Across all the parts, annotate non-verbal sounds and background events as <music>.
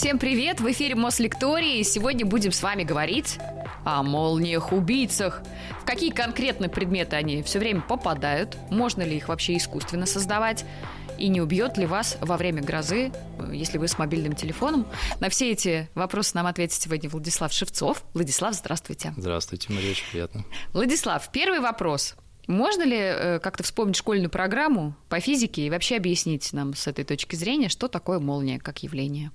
Всем привет! В эфире Мослектории. Сегодня будем с вами говорить о молниях-убийцах. В какие конкретные предметы они все время попадают? Можно ли их вообще искусственно создавать? И не убьет ли вас во время грозы, если вы с мобильным телефоном? На все эти вопросы нам ответит сегодня Владислав Шевцов. Владислав, здравствуйте. Здравствуйте, Мария, очень приятно. Владислав, первый вопрос. Можно ли э, как-то вспомнить школьную программу по физике и вообще объяснить нам с этой точки зрения, что такое молния как явление?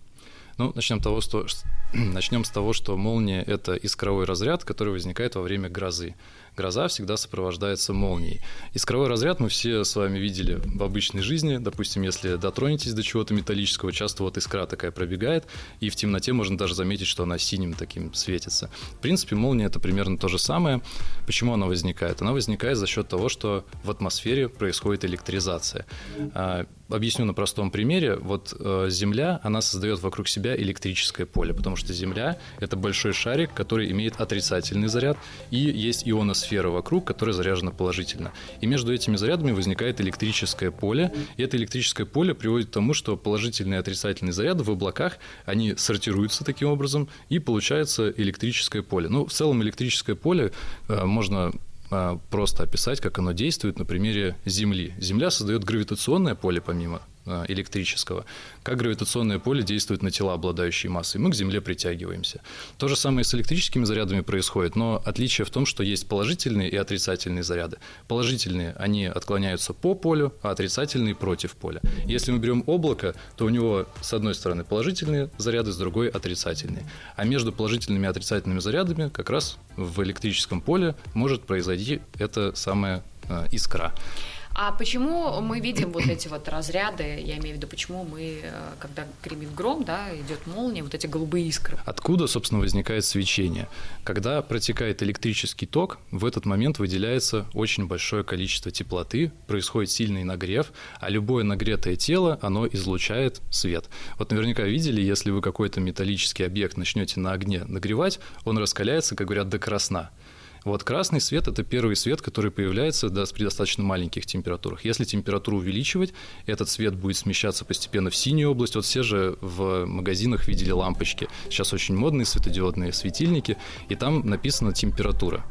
Ну, начнем, того, что, <clears throat> начнем с того, что молния – это искровой разряд, который возникает во время грозы гроза всегда сопровождается молнией. Искровой разряд мы все с вами видели в обычной жизни. Допустим, если дотронетесь до чего-то металлического, часто вот искра такая пробегает, и в темноте можно даже заметить, что она синим таким светится. В принципе, молния – это примерно то же самое. Почему она возникает? Она возникает за счет того, что в атмосфере происходит электризация. А, объясню на простом примере. Вот э, Земля, она создает вокруг себя электрическое поле, потому что Земля – это большой шарик, который имеет отрицательный заряд, и есть ионосфера сфера вокруг, которая заряжена положительно. И между этими зарядами возникает электрическое поле, и это электрическое поле приводит к тому, что положительные и отрицательные заряды в облаках, они сортируются таким образом, и получается электрическое поле. Ну, в целом электрическое поле э, можно э, просто описать, как оно действует на примере Земли. Земля создает гравитационное поле помимо электрического, как гравитационное поле действует на тела, обладающие массой. Мы к Земле притягиваемся. То же самое с электрическими зарядами происходит, но отличие в том, что есть положительные и отрицательные заряды. Положительные, они отклоняются по полю, а отрицательные против поля. Если мы берем облако, то у него с одной стороны положительные заряды, с другой отрицательные. А между положительными и отрицательными зарядами как раз в электрическом поле может произойти эта самая э, искра. А почему мы видим вот эти вот разряды, я имею в виду, почему мы, э, когда гремит гром, да, идет молния, вот эти голубые искры? Откуда, собственно, возникает свечение? Когда протекает электрический ток, в этот момент выделяется очень большое количество теплоты, происходит сильный нагрев, а любое нагретое тело, оно излучает свет. Вот наверняка видели, если вы какой-то металлический объект начнете на огне нагревать, он раскаляется, как говорят, до красна. Вот красный свет – это первый свет, который появляется да, при достаточно маленьких температурах. Если температуру увеличивать, этот свет будет смещаться постепенно в синюю область. Вот все же в магазинах видели лампочки. Сейчас очень модные светодиодные светильники, и там написана температура.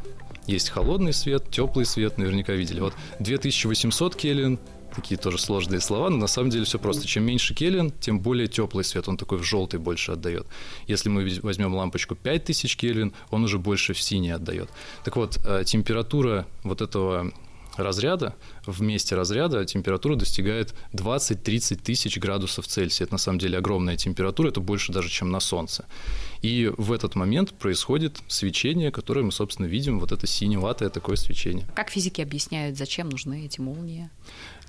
Есть холодный свет, теплый свет, наверняка видели. Вот 2800 Кельвин, такие тоже сложные слова, но на самом деле все просто. Чем меньше Кельвин, тем более теплый свет, он такой в желтый больше отдает. Если мы возьмем лампочку 5000 Кельвин, он уже больше в синий отдает. Так вот, э, температура вот этого разряда, в месте разряда температура достигает 20-30 тысяч градусов Цельсия. Это на самом деле огромная температура, это больше даже, чем на Солнце. И в этот момент происходит свечение, которое мы, собственно, видим, вот это синеватое такое свечение. Как физики объясняют, зачем нужны эти молнии?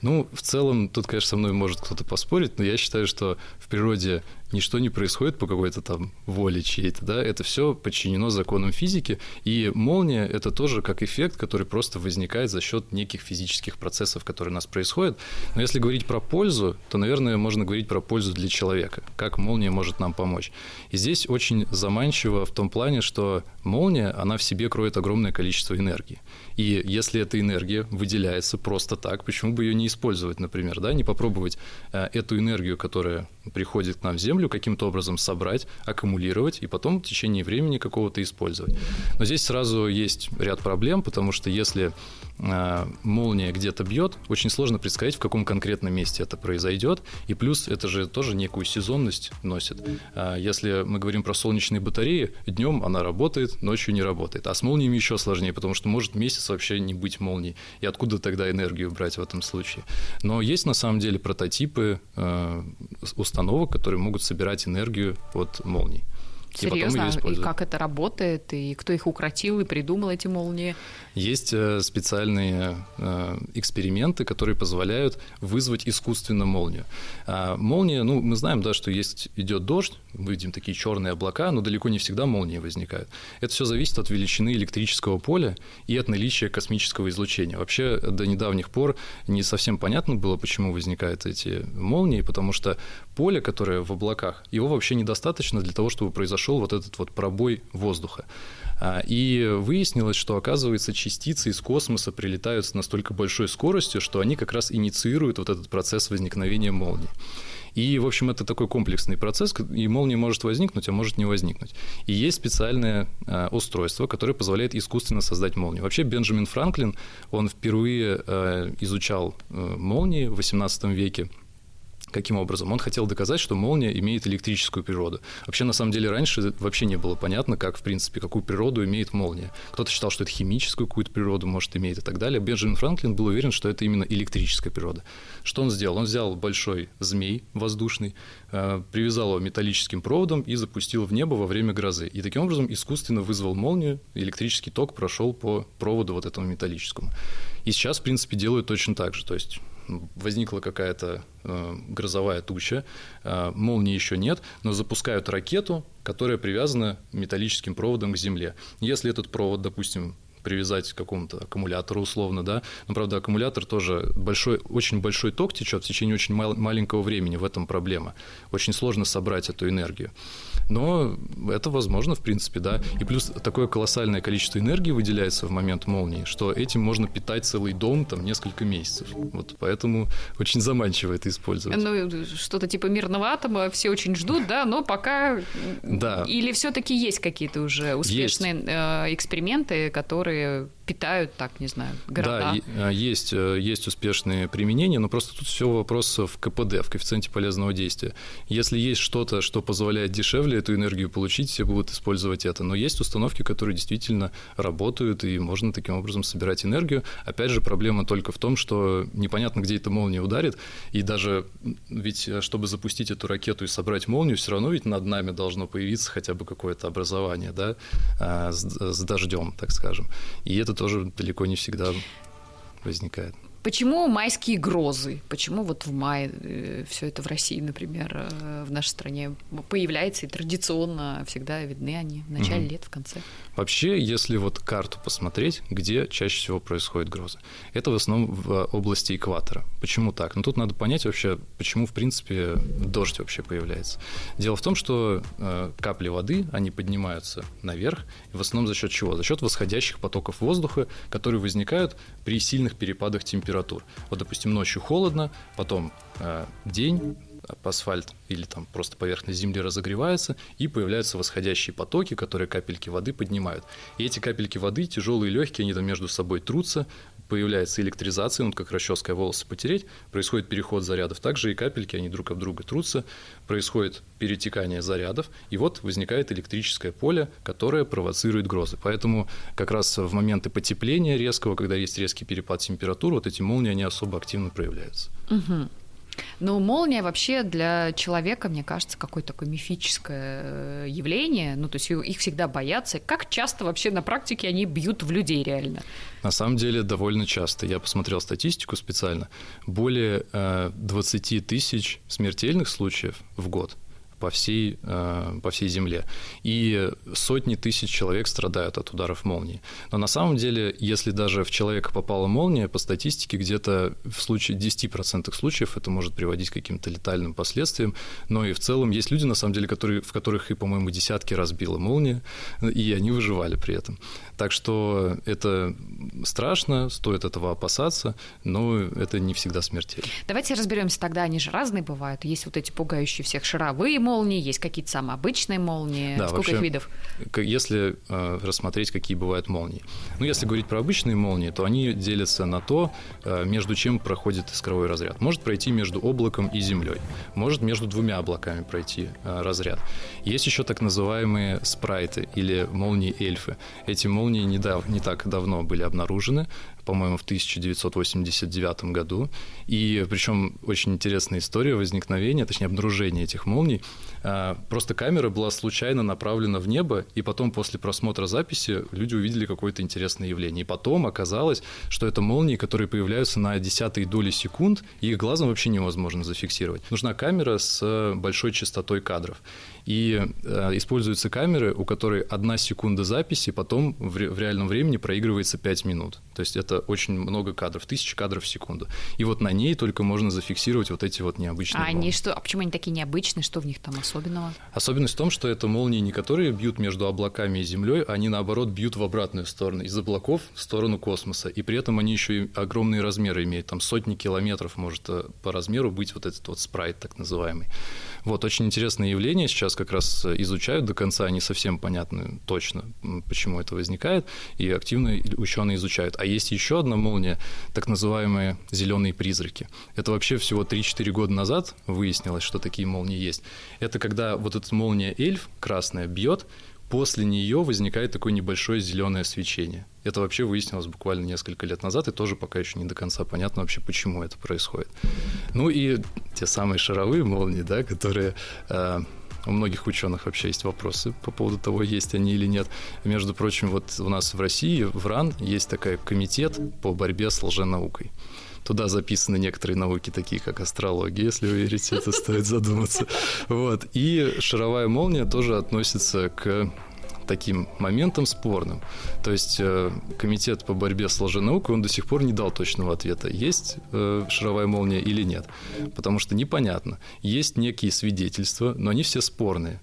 Ну, в целом, тут, конечно, со мной может кто-то поспорить, но я считаю, что в природе ничто не происходит по какой-то там воле чьей-то, да, это все подчинено законам физики, и молния – это тоже как эффект, который просто возникает за счет неких физических процессов, которые у нас происходят. Но если говорить про пользу, то, наверное, можно говорить про пользу для человека, как молния может нам помочь. И здесь очень заманчиво в том плане, что молния, она в себе кроет огромное количество энергии. И если эта энергия выделяется просто так, почему бы ее не использовать, например, да, не попробовать э, эту энергию, которая приходит к нам в Землю, каким-то образом собрать, аккумулировать и потом в течение времени какого-то использовать. Но здесь сразу есть ряд проблем, потому что если молния где-то бьет, очень сложно предсказать, в каком конкретном месте это произойдет. И плюс это же тоже некую сезонность носит. А если мы говорим про солнечные батареи, днем она работает, ночью не работает. А с молниями еще сложнее, потому что может месяц вообще не быть молнией. И откуда тогда энергию брать в этом случае? Но есть на самом деле прототипы э, установок, которые могут собирать энергию от молний. Серьезно? И, и как это работает? И кто их укротил и придумал эти молнии? Есть э, специальные э, эксперименты, которые позволяют вызвать искусственно молнию. А молния, ну, мы знаем, да, что есть идет дождь, мы видим такие черные облака, но далеко не всегда молнии возникают. Это все зависит от величины электрического поля и от наличия космического излучения. Вообще до недавних пор не совсем понятно было, почему возникают эти молнии, потому что поле, которое в облаках, его вообще недостаточно для того, чтобы произошел вот этот вот пробой воздуха. А, и выяснилось, что, оказывается, частицы из космоса прилетают с настолько большой скоростью, что они как раз инициируют вот этот процесс возникновения молний. И, в общем, это такой комплексный процесс, и молния может возникнуть, а может не возникнуть. И есть специальное э, устройство, которое позволяет искусственно создать молнию. Вообще Бенджамин Франклин, он впервые э, изучал э, молнии в XVIII веке, Каким образом? Он хотел доказать, что молния имеет электрическую природу. Вообще, на самом деле, раньше вообще не было понятно, как, в принципе, какую природу имеет молния. Кто-то считал, что это химическую какую-то природу может иметь и так далее. Бенджамин Франклин был уверен, что это именно электрическая природа. Что он сделал? Он взял большой змей воздушный, э, привязал его металлическим проводом и запустил в небо во время грозы. И таким образом искусственно вызвал молнию, электрический ток прошел по проводу вот этому металлическому. И сейчас, в принципе, делают точно так же. То есть возникла какая-то э, грозовая туча, э, молнии еще нет, но запускают ракету, которая привязана металлическим проводом к Земле. Если этот провод, допустим, привязать к какому-то аккумулятору условно, да. Но, правда, аккумулятор тоже большой, очень большой ток течет в течение очень мал- маленького времени, в этом проблема. Очень сложно собрать эту энергию. Но это возможно, в принципе, да. И плюс такое колоссальное количество энергии выделяется в момент молнии, что этим можно питать целый дом там несколько месяцев. Вот поэтому очень заманчиво это использовать. Ну, что-то типа мирного атома все очень ждут, да, но пока... Да. Или все-таки есть какие-то уже успешные есть. Э, эксперименты, которые very питают, так, не знаю, города. Да, есть, э, есть успешные применения, но просто тут все вопрос в КПД, в коэффициенте полезного действия. Если есть что-то, что позволяет дешевле эту энергию получить, все будут использовать это. Но есть установки, которые действительно работают, и можно таким образом собирать энергию. Опять же, проблема только в том, что непонятно, где эта молния ударит, и даже ведь, э, чтобы запустить эту ракету и собрать молнию, все равно ведь над нами должно появиться хотя бы какое-то образование, да, а, с, с дождем, так скажем. И это тоже далеко не всегда возникает. Почему майские грозы? Почему вот в мае э, все это в России, например, э, в нашей стране появляется и традиционно всегда видны они в начале угу. лет, в конце? Вообще, если вот карту посмотреть, где чаще всего происходят грозы, это в основном в области экватора. Почему так? Ну тут надо понять вообще, почему в принципе дождь вообще появляется. Дело в том, что э, капли воды, они поднимаются наверх, в основном за счет чего? За счет восходящих потоков воздуха, которые возникают при сильных перепадах температуры температур. Вот, допустим, ночью холодно, потом э, день, асфальт или там просто поверхность земли разогревается, и появляются восходящие потоки, которые капельки воды поднимают. И эти капельки воды, тяжелые и легкие, они там между собой трутся, появляется электризация, ну, как расческой волосы потереть, происходит переход зарядов. Также и капельки, они друг об друга трутся, происходит перетекание зарядов, и вот возникает электрическое поле, которое провоцирует грозы. Поэтому как раз в моменты потепления резкого, когда есть резкий перепад температур, вот эти молнии, они особо активно проявляются. Угу. Но молния вообще для человека, мне кажется, какое-то такое мифическое э, явление. Ну, то есть их всегда боятся. Как часто вообще на практике они бьют в людей реально? На самом деле довольно часто. Я посмотрел статистику специально. Более 20 э, тысяч смертельных случаев в год по всей, э, по всей Земле. И сотни тысяч человек страдают от ударов молнии. Но на самом деле, если даже в человека попала молния, по статистике где-то в случае 10% случаев это может приводить к каким-то летальным последствиям. Но и в целом есть люди, на самом деле, которые, в которых и, по-моему, десятки разбила молния, и они выживали при этом. Так что это страшно, стоит этого опасаться, но это не всегда смертельно. Давайте разберемся тогда, они же разные бывают. Есть вот эти пугающие всех шаровые молнии, есть какие-то самые обычные молнии. Да, Сколько вообще, их видов? Если э, рассмотреть, какие бывают молнии. Ну, если говорить про обычные молнии, то они делятся на то, э, между чем проходит искровой разряд. Может пройти между облаком и землей, может между двумя облаками пройти э, разряд. Есть еще так называемые спрайты или молнии эльфы. Эти молнии не, дав, не так давно были обнаружены по-моему, в 1989 году. И причем очень интересная история возникновения, точнее, обнаружения этих молний. А, просто камера была случайно направлена в небо, и потом после просмотра записи люди увидели какое-то интересное явление. И потом оказалось, что это молнии, которые появляются на десятые доли секунд, и их глазом вообще невозможно зафиксировать. Нужна камера с большой частотой кадров. И э, используются камеры, у которой одна секунда записи, потом в, ре- в реальном времени проигрывается 5 минут. То есть это очень много кадров, тысячи кадров в секунду. И вот на ней только можно зафиксировать вот эти вот необычные а они что, а почему они такие необычные, что в них там особенного? Особенность в том, что это молнии не которые бьют между облаками и землей, они наоборот бьют в обратную сторону, из облаков в сторону космоса. И при этом они еще и огромные размеры имеют, там сотни километров может э, по размеру быть вот этот вот спрайт так называемый. Вот, очень интересное явление сейчас как раз изучают до конца, не совсем понятно точно, почему это возникает, и активно ученые изучают. А есть еще одна молния, так называемые зеленые призраки. Это вообще всего 3-4 года назад выяснилось, что такие молнии есть. Это когда вот эта молния эльф красная бьет, после нее возникает такое небольшое зеленое свечение. Это вообще выяснилось буквально несколько лет назад, и тоже пока еще не до конца понятно вообще, почему это происходит. Ну и те самые шаровые молнии, да, которые э, у многих ученых вообще есть вопросы по поводу того, есть они или нет. Между прочим, вот у нас в России, в РАН, есть такой комитет по борьбе с лженаукой. Туда записаны некоторые науки, такие как астрология, если вы верите, это стоит задуматься. Вот. И шаровая молния тоже относится к таким моментом спорным. То есть э, комитет по борьбе с лженаукой, он до сих пор не дал точного ответа, есть э, шаровая молния или нет. Потому что непонятно. Есть некие свидетельства, но они все спорные.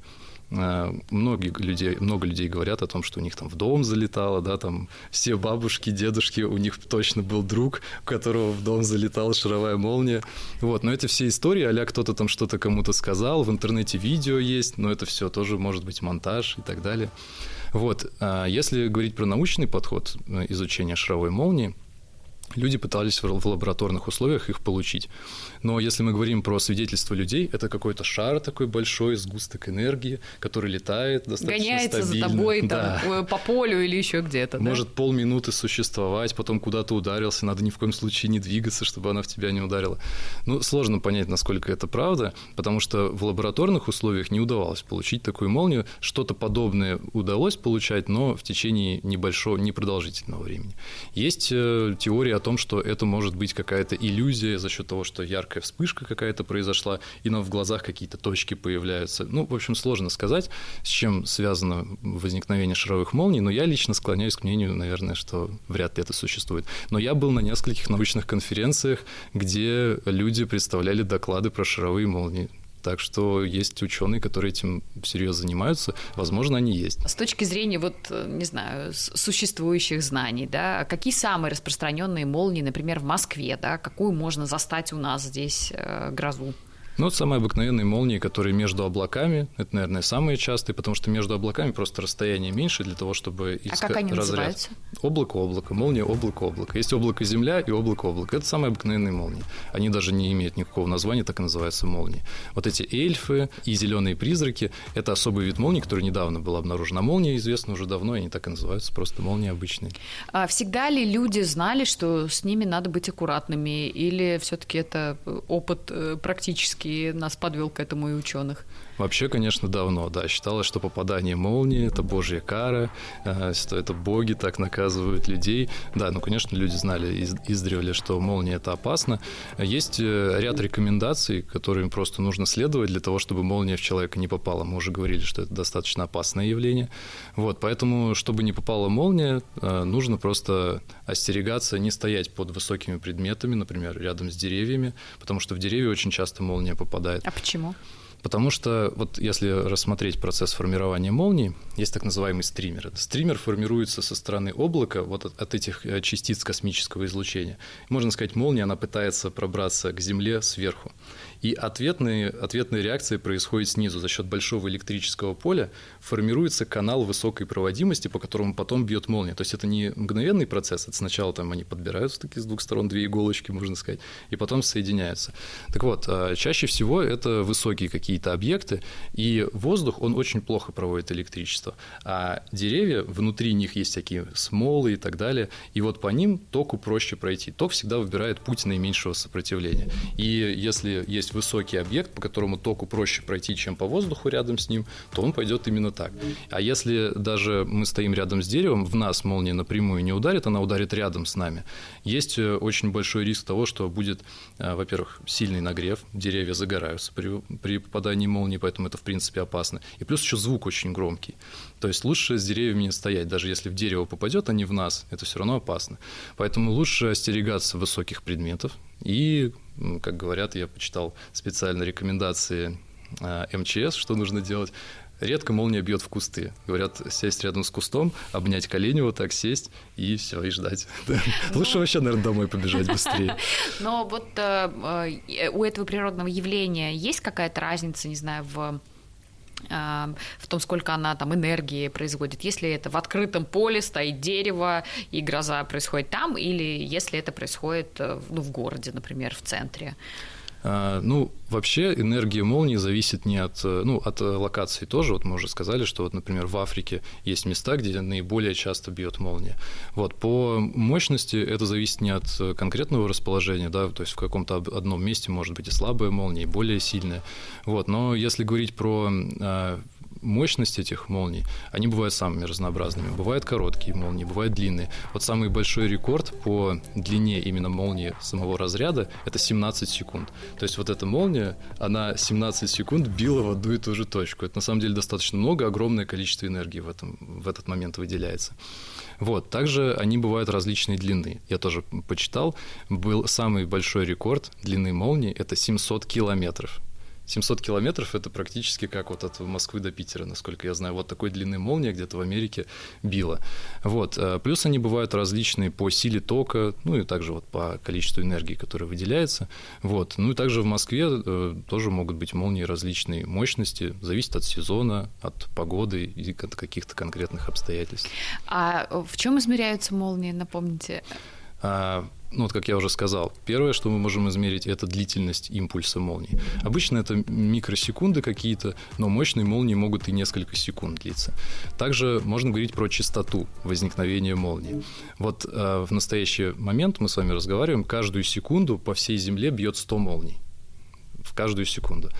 Э, многие людей, много людей говорят о том, что у них там в дом залетало, да, там все бабушки, дедушки, у них точно был друг, у которого в дом залетала шаровая молния. Вот, но это все истории, а кто-то там что-то кому-то сказал, в интернете видео есть, но это все тоже может быть монтаж и так далее. Вот, а если говорить про научный подход э, изучения шаровой молнии, люди пытались в лабораторных условиях их получить. Но если мы говорим про свидетельство людей, это какой-то шар такой большой, сгусток энергии, который летает достаточно Гоняется стабильно. за тобой да. там, по полю или еще где-то. Может да? полминуты существовать, потом куда-то ударился, надо ни в коем случае не двигаться, чтобы она в тебя не ударила. Ну, сложно понять, насколько это правда, потому что в лабораторных условиях не удавалось получить такую молнию. Что-то подобное удалось получать, но в течение небольшого, непродолжительного времени. Есть э, теория о том, что это может быть какая-то иллюзия за счет того, что яркая вспышка какая-то произошла, и нам в глазах какие-то точки появляются. Ну, в общем, сложно сказать, с чем связано возникновение шаровых молний, но я лично склоняюсь к мнению, наверное, что вряд ли это существует. Но я был на нескольких научных конференциях, где люди представляли доклады про шаровые молнии. Так что есть ученые, которые этим серьезно занимаются. Возможно, они есть. С точки зрения, вот, не знаю, существующих знаний, да, какие самые распространенные молнии, например, в Москве, да, какую можно застать у нас здесь э, грозу? Ну, вот самые обыкновенные молнии, которые между облаками, это, наверное, самые частые, потому что между облаками просто расстояние меньше для того, чтобы искать а как они разряд. Называются? Облако, облако, молния, облако, облако. Есть облако Земля и облако, облако. Это самые обыкновенные молнии. Они даже не имеют никакого названия, так и называются молнии. Вот эти эльфы и зеленые призраки – это особый вид молнии, который недавно был обнаружен. А молния известна уже давно, и они так и называются, просто молнии обычные. А всегда ли люди знали, что с ними надо быть аккуратными, или все-таки это опыт э, практически все-таки нас подвел к этому и ученых? Вообще, конечно, давно, да. Считалось, что попадание молнии – это божья кара, э, что это боги так наказывают людей. Да, ну, конечно, люди знали из, издревле, что молния – это опасно. Есть э, ряд рекомендаций, которым просто нужно следовать для того, чтобы молния в человека не попала. Мы уже говорили, что это достаточно опасное явление. Вот, поэтому, чтобы не попала молния, э, нужно просто остерегаться, не стоять под высокими предметами, например, рядом с деревьями, потому что в деревья очень часто молния попадает. А почему? Потому что вот если рассмотреть процесс формирования молнии, есть так называемый стример. Стример формируется со стороны облака вот от, от этих э, частиц космического излучения. Можно сказать, молния, она пытается пробраться к Земле сверху. И ответные, ответные реакции происходят снизу. За счет большого электрического поля формируется канал высокой проводимости, по которому потом бьет молния. То есть это не мгновенный процесс, это сначала там они подбираются такие с двух сторон, две иголочки, можно сказать, и потом соединяются. Так вот, а, чаще всего это высокие какие-то объекты, и воздух, он очень плохо проводит электричество. А деревья, внутри них есть всякие смолы и так далее, и вот по ним току проще пройти. Ток всегда выбирает путь наименьшего сопротивления. И если если есть высокий объект, по которому току проще пройти, чем по воздуху рядом с ним, то он пойдет именно так. А если даже мы стоим рядом с деревом, в нас молния напрямую не ударит, она ударит рядом с нами. Есть э, очень большой риск того, что будет, э, во-первых, сильный нагрев, деревья загораются при, при попадании молнии, поэтому это, в принципе, опасно. И плюс еще звук очень громкий. То есть лучше с деревьями не стоять, даже если в дерево попадет, а не в нас, это все равно опасно. Поэтому лучше остерегаться высоких предметов. И, как говорят, я почитал специально рекомендации э, МЧС, что нужно делать. Редко молния бьет в кусты. Говорят, сесть рядом с кустом, обнять колени вот так, сесть и все, и ждать. <laughs> Ну, Лучше вообще, наверное, домой побежать быстрее. <laughs> Но вот э, э, у этого природного явления есть какая-то разница, не знаю, в в том, сколько она там энергии производит. Если это в открытом поле стоит дерево и гроза происходит там, или если это происходит ну, в городе, например, в центре. А, ну, вообще энергия молнии зависит не от, ну, от локации тоже. Вот мы уже сказали, что, вот, например, в Африке есть места, где наиболее часто бьет молния. Вот, по мощности это зависит не от конкретного расположения, да, то есть в каком-то одном месте может быть и слабая молния, и более сильная. Вот, но если говорить про а, мощность этих молний, они бывают самыми разнообразными. Бывают короткие молнии, бывают длинные. Вот самый большой рекорд по длине именно молнии самого разряда – это 17 секунд. То есть вот эта молния, она 17 секунд била в одну и ту же точку. Это на самом деле достаточно много, огромное количество энергии в, этом, в этот момент выделяется. Вот. Также они бывают различной длины. Я тоже почитал. Был самый большой рекорд длины молнии – это 700 километров. 700 километров – это практически как вот от Москвы до Питера, насколько я знаю. Вот такой длины молния где-то в Америке била. Вот. Э, плюс они бывают различные по силе тока, ну и также вот по количеству энергии, которая выделяется. Вот. Ну и также в Москве э, тоже могут быть молнии различной мощности, зависит от сезона, от погоды и от каких-то конкретных обстоятельств. А в чем измеряются молнии, напомните? Ну вот как я уже сказал, первое, что мы можем измерить, это длительность импульса молнии. Обычно это микросекунды какие-то, но мощные молнии могут и несколько секунд длиться. Также можно говорить про частоту возникновения молнии. Вот э, в настоящий момент мы с вами разговариваем, каждую секунду по всей Земле бьет 100 молний. В каждую секунду.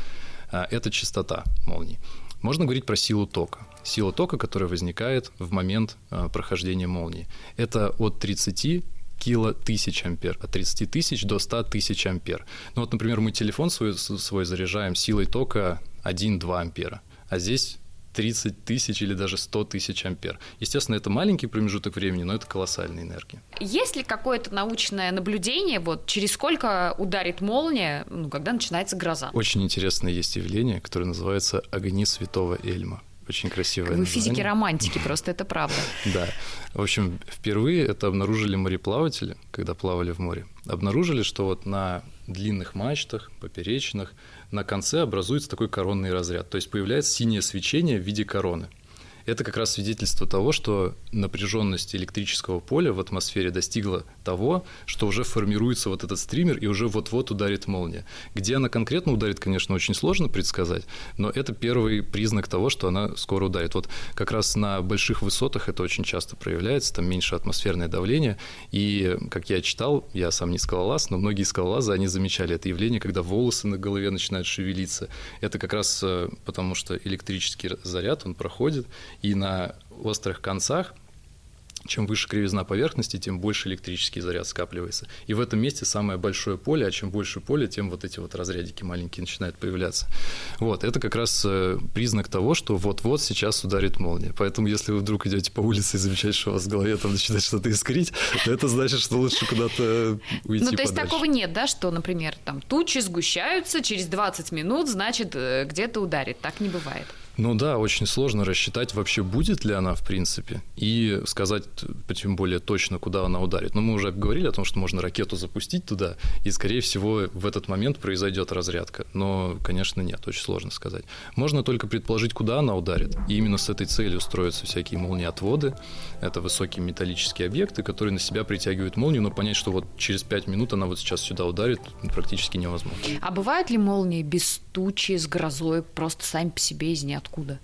Э, это частота молний. Можно говорить про силу тока. Сила тока, которая возникает в момент э, прохождения молнии. Это от 30 кило тысяч ампер, от 30 тысяч до 100 тысяч ампер. Ну вот, например, мы телефон свой, свой заряжаем силой тока 1-2 ампера, а здесь 30 тысяч или даже 100 тысяч ампер. Естественно, это маленький промежуток времени, но это колоссальная энергия. Есть ли какое-то научное наблюдение, вот через сколько ударит молния, ну, когда начинается гроза? Очень интересное есть явление, которое называется огни святого Эльма. Очень красивое Вы физики-романтики, просто это правда. <laughs> Да. В общем, впервые это обнаружили мореплаватели, когда плавали в море. Обнаружили, что вот на длинных мачтах, поперечных, на конце образуется такой коронный разряд. То есть появляется синее свечение в виде короны – это как раз свидетельство того, что напряженность электрического поля в атмосфере достигла того, что уже формируется вот этот стример и уже вот-вот ударит молния. Где она конкретно ударит, конечно, очень сложно предсказать, но это первый признак того, что она скоро ударит. Вот как раз на больших высотах это очень часто проявляется, там меньше атмосферное давление, и, как я читал, я сам не скалолаз, но многие скалолазы, они замечали это явление, когда волосы на голове начинают шевелиться. Это как раз э, потому, что электрический заряд, он проходит, и на острых концах чем выше кривизна поверхности, тем больше электрический заряд скапливается. И в этом месте самое большое поле, а чем больше поле, тем вот эти вот разрядики маленькие начинают появляться. Вот, это как раз э, признак того, что вот-вот сейчас ударит молния. Поэтому, если вы вдруг идете по улице и замечаете, что у вас в голове там начинает что-то искрить, то это значит, что лучше куда-то уйти Ну, то есть подальше. такого нет, да, что, например, там тучи сгущаются, через 20 минут, значит, э, где-то ударит. Так не бывает. Ну да, очень сложно рассчитать вообще будет ли она в принципе и сказать тем более точно, куда она ударит. Но мы уже говорили о том, что можно ракету запустить туда, и скорее всего в этот момент произойдет разрядка. Но, конечно, нет, очень сложно сказать. Можно только предположить, куда она ударит. И именно с этой целью строятся всякие молниеотводы. Это высокие металлические объекты, которые на себя притягивают молнию, но понять, что вот через 5 минут она вот сейчас сюда ударит, практически невозможно. А бывают ли молнии без тучи, с грозой, просто сами по себе из ниоткуда? Ниоткуда?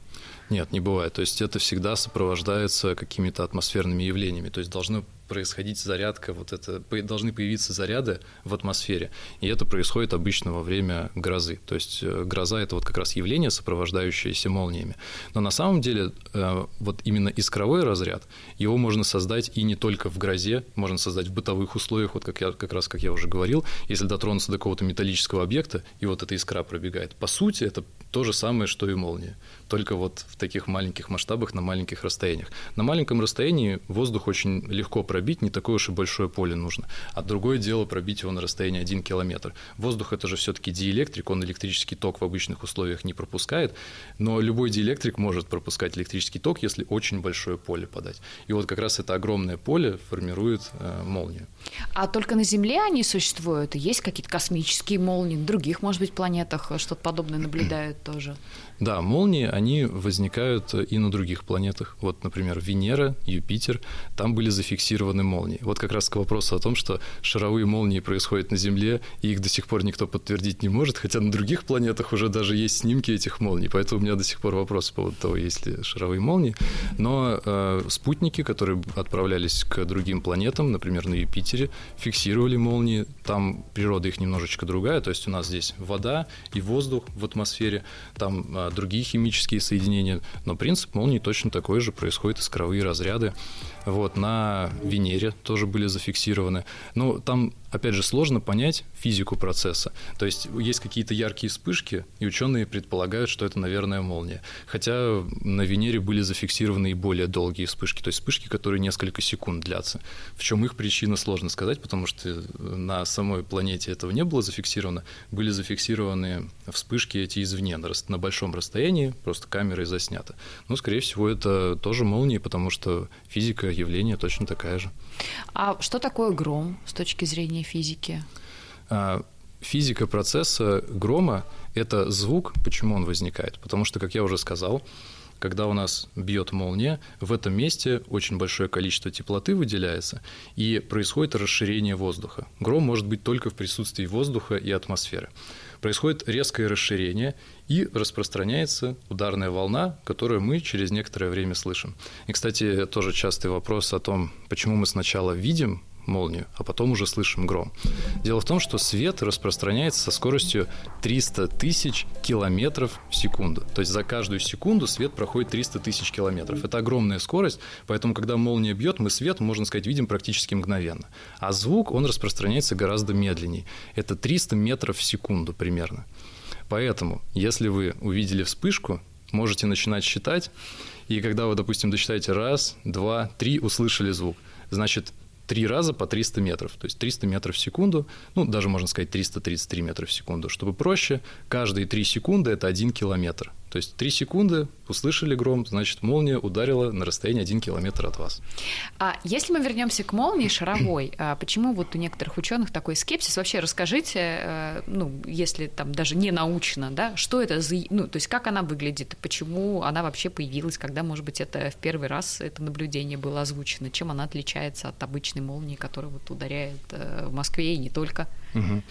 Нет, не бывает. То есть это всегда сопровождается какими-то атмосферными явлениями. То есть должно происходить зарядка, вот это, должны появиться заряды в атмосфере. И это происходит обычно во время грозы. То есть э, гроза – это вот как раз явление, сопровождающееся молниями. Но на самом деле э, вот именно искровой разряд, его можно создать и не только в грозе, можно создать в бытовых условиях, вот как, я, как раз как я уже говорил, если дотронуться до какого-то металлического объекта, и вот эта искра пробегает. По сути, это то же самое, что и молния, только вот в таких маленьких масштабах, на маленьких расстояниях. На маленьком расстоянии воздух очень легко пробить, не такое уж и большое поле нужно. А другое дело пробить его на расстоянии 1 километр. Воздух – это же все таки диэлектрик, он электрический ток в обычных условиях не пропускает, но любой диэлектрик может пропускать электрический ток, если очень большое поле подать. И вот как раз это огромное поле формирует э, молнию. А только на Земле они существуют? Есть какие-то космические молнии, других, может быть, планетах что-то подобное наблюдают? тоже. Да, молнии, они возникают и на других планетах. Вот, например, Венера, Юпитер, там были зафиксированы молнии. Вот как раз к вопросу о том, что шаровые молнии происходят на Земле, и их до сих пор никто подтвердить не может, хотя на других планетах уже даже есть снимки этих молний. Поэтому у меня до сих пор вопрос по поводу того, есть ли шаровые молнии. Но э, спутники, которые отправлялись к другим планетам, например, на Юпитере, фиксировали молнии. Там природа их немножечко другая, то есть у нас здесь вода и воздух в атмосфере, там э, другие химические соединения, но принцип молнии точно такой же, происходят искровые разряды. Вот, на Венере тоже были зафиксированы. Но там опять же, сложно понять физику процесса. То есть есть какие-то яркие вспышки, и ученые предполагают, что это, наверное, молния. Хотя на Венере были зафиксированы и более долгие вспышки, то есть вспышки, которые несколько секунд длятся. В чем их причина, сложно сказать, потому что на самой планете этого не было зафиксировано. Были зафиксированы вспышки эти извне, на, на большом расстоянии, просто камерой заснято. Но, скорее всего, это тоже молнии, потому что физика явления точно такая же. А что такое гром с точки зрения физики? А, физика процесса грома – это звук. Почему он возникает? Потому что, как я уже сказал, когда у нас бьет молния, в этом месте очень большое количество теплоты выделяется, и происходит расширение воздуха. Гром может быть только в присутствии воздуха и атмосферы. Происходит резкое расширение, и распространяется ударная волна, которую мы через некоторое время слышим. И, кстати, тоже частый вопрос о том, почему мы сначала видим молнию, а потом уже слышим гром. Дело в том, что свет распространяется со скоростью 300 тысяч километров в секунду. То есть за каждую секунду свет проходит 300 тысяч километров. Это огромная скорость, поэтому, когда молния бьет, мы свет, можно сказать, видим практически мгновенно. А звук, он распространяется гораздо медленнее. Это 300 метров в секунду примерно. Поэтому, если вы увидели вспышку, можете начинать считать, и когда вы, допустим, досчитаете раз, два, три, услышали звук, значит, три раза по 300 метров, то есть 300 метров в секунду, ну, даже можно сказать 333 метра в секунду. Чтобы проще, каждые 3 секунды – это 1 километр. То есть 3 секунды, услышали гром, значит, молния ударила на расстоянии 1 километр от вас. А если мы вернемся к молнии шаровой, а почему вот у некоторых ученых такой скепсис? Вообще расскажите, э, ну, если там даже не научно, да, что это за, ну, то есть как она выглядит, почему она вообще появилась, когда, может быть, это в первый раз это наблюдение было озвучено, чем она отличается от обычной молнии, которая вот ударяет э, в Москве и не только? Угу.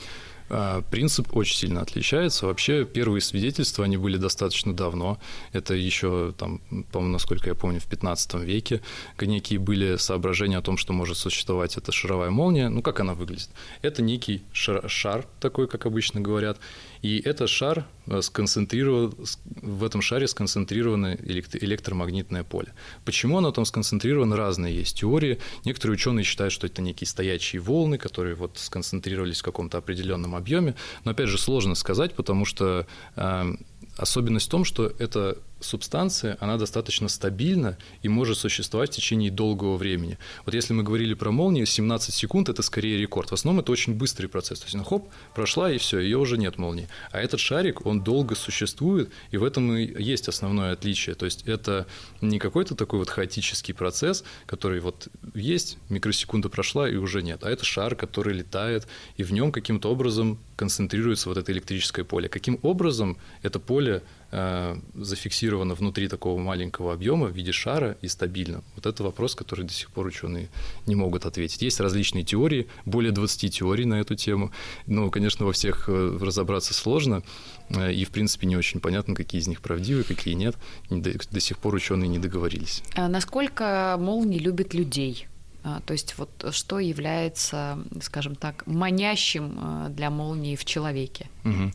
А, принцип очень сильно отличается. Вообще первые свидетельства, они были достаточно давно. Это еще, там, по-моему, насколько я помню, в 15 веке некие были соображения о том, что может существовать эта шаровая молния. Ну, как она выглядит? Это некий шар, шар такой, как обычно говорят, и этот шар э, сконцентрирован, в этом шаре сконцентрировано электромагнитное поле. Почему оно там сконцентрировано, разные есть теории. Некоторые ученые считают, что это некие стоячие волны, которые вот сконцентрировались в каком-то определенном объеме. Но опять же сложно сказать, потому что э, особенность в том, что это субстанция, она достаточно стабильна и может существовать в течение долгого времени. Вот если мы говорили про молнию, 17 секунд – это скорее рекорд. В основном это очень быстрый процесс. То есть, ну, хоп, прошла, и все, ее уже нет молнии. А этот шарик, он долго существует, и в этом и есть основное отличие. То есть, это не какой-то такой вот хаотический процесс, который вот есть, микросекунда прошла, и уже нет. А это шар, который летает, и в нем каким-то образом концентрируется вот это электрическое поле. Каким образом это поле зафиксировано внутри такого маленького объема в виде шара и стабильно? Вот это вопрос, который до сих пор ученые не могут ответить. Есть различные теории, более 20 теорий на эту тему. Но, конечно, во всех э, разобраться сложно, э, и, в принципе, не очень понятно, какие из них правдивы, какие нет. До, сих пор ученые не договорились. А насколько молнии любят людей? А, то есть вот что является, скажем так, манящим для молнии в человеке? Угу.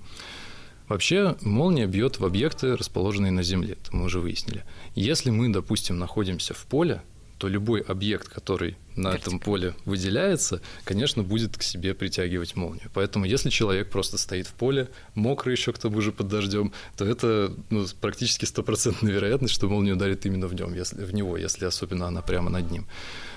Вообще молния бьет в объекты, расположенные на Земле, это мы уже выяснили. Если мы, допустим, находимся в поле, то любой объект, который на этом поле выделяется, конечно, будет к себе притягивать молнию. Поэтому, если человек просто стоит в поле, мокрый еще к тому же под дождем, то это ну, практически стопроцентная вероятность, что молния ударит именно в, нем, если, в него, если особенно она прямо над ним.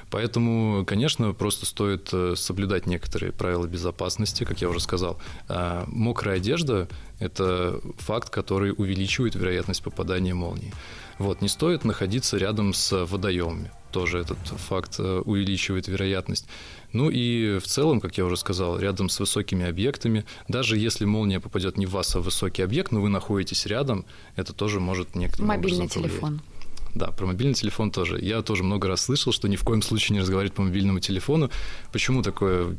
Поэтому, конечно, просто стоит э, соблюдать некоторые правила безопасности, как я уже сказал. А, мокрая одежда – это факт, который увеличивает вероятность попадания молнии. Вот, не стоит находиться рядом с водоемами. Тоже этот факт э, увеличивает вероятность. Ну и в целом, как я уже сказал, рядом с высокими объектами, даже если молния попадет не в вас, а в высокий объект, но вы находитесь рядом, это тоже может некоторым Мобильный образом телефон. Повлиять. Да, про мобильный телефон тоже. Я тоже много раз слышал, что ни в коем случае не разговаривать по мобильному телефону. Почему такое,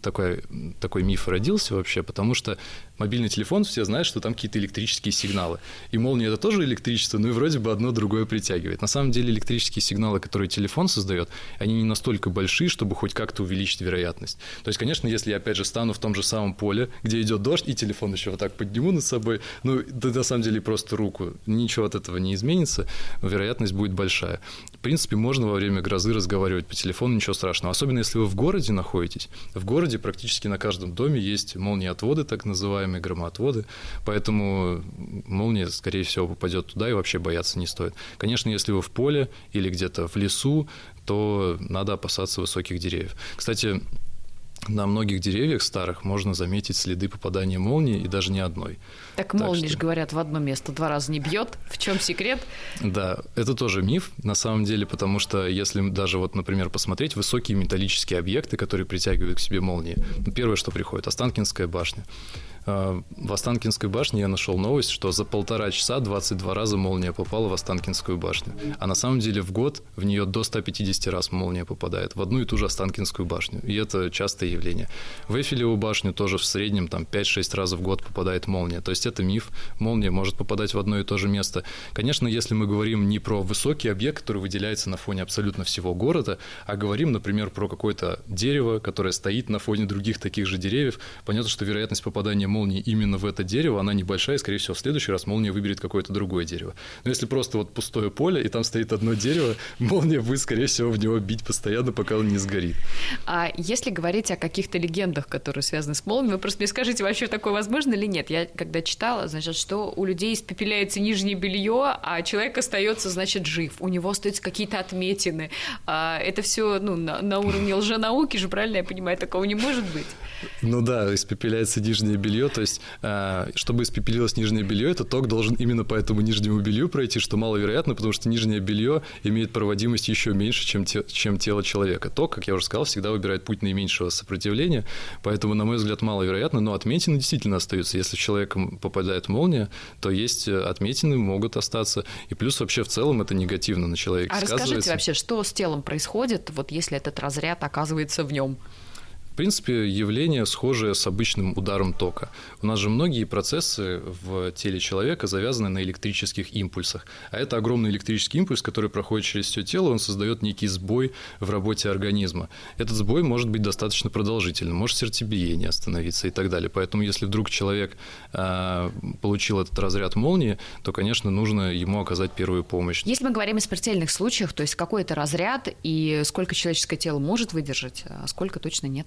такой, такой миф родился вообще? Потому что мобильный телефон, все знают, что там какие-то электрические сигналы. И молния это тоже электричество, но и вроде бы одно другое притягивает. На самом деле электрические сигналы, которые телефон создает, они не настолько большие, чтобы хоть как-то увеличить вероятность. То есть, конечно, если я опять же стану в том же самом поле, где идет дождь, и телефон еще вот так подниму над собой, ну, да на самом деле просто руку, ничего от этого не изменится вероятность будет большая. Принципе, можно во время грозы разговаривать по телефону, ничего страшного. Особенно если вы в городе находитесь. В городе практически на каждом доме есть молниеотводы, так называемые громоотводы, поэтому молния, скорее всего, попадет туда и вообще бояться не стоит. Конечно, если вы в поле или где-то в лесу, то надо опасаться высоких деревьев. Кстати, на многих деревьях старых можно заметить следы попадания молнии и даже не одной. Так, так молнии что... говорят в одно место два раза не бьет. В чем секрет? Да, это тоже миф на самом деле, потому что если даже вот, например, посмотреть высокие металлические объекты, которые притягивают к себе молнии, ну, первое, что приходит, Останкинская башня. А, в Останкинской башне я нашел новость, что за полтора часа 22 раза молния попала в Останкинскую башню. А на самом деле в год в нее до 150 раз молния попадает в одну и ту же Останкинскую башню. И это частое явление. В Эйфелеву башню тоже в среднем там 5-6 раз в год попадает молния. То есть это миф. Молния может попадать в одно и то же место. Конечно, если мы говорим не про высокий объект, который выделяется на фоне абсолютно всего города, а говорим, например, про какое-то дерево, которое стоит на фоне других таких же деревьев, понятно, что вероятность попадания молнии именно в это дерево, она небольшая, и, скорее всего, в следующий раз молния выберет какое-то другое дерево. Но если просто вот пустое поле, и там стоит одно дерево, <laughs> молния будет, скорее всего, в него бить постоянно, пока он не сгорит. А если говорить о каких-то легендах, которые связаны с молнией, вы просто мне скажите, вообще такое возможно или нет? Я когда читала, значит, что у людей испепеляется нижнее белье, а человек остается, значит, жив. У него остаются какие-то отметины. А это все ну, на, на уровне лженауки же, правильно я понимаю? Такого не может быть. Ну да, испепеляется нижнее белье, то есть, э, чтобы испепелилось нижнее белье, этот ток должен именно по этому нижнему белью пройти, что маловероятно, потому что нижнее белье имеет проводимость еще меньше, чем, те, чем тело человека. Ток, как я уже сказал, всегда выбирает путь наименьшего сопротивления, поэтому, на мой взгляд, маловероятно, но отметины действительно остаются. Если человеком попадает молния, то есть э, отметины могут остаться, и плюс вообще в целом это негативно на человека а сказывается. А расскажите вообще, что с телом происходит, вот если этот разряд оказывается в нем? В принципе, явление схожее с обычным ударом тока. У нас же многие процессы в теле человека завязаны на электрических импульсах. А это огромный электрический импульс, который проходит через все тело, он создает некий сбой в работе организма. Этот сбой может быть достаточно продолжительным, может сердцебиение остановиться и так далее. Поэтому, если вдруг человек э, получил этот разряд молнии, то, конечно, нужно ему оказать первую помощь. Если мы говорим о смертельных случаях, то есть какой это разряд и сколько человеческое тело может выдержать, а сколько точно нет?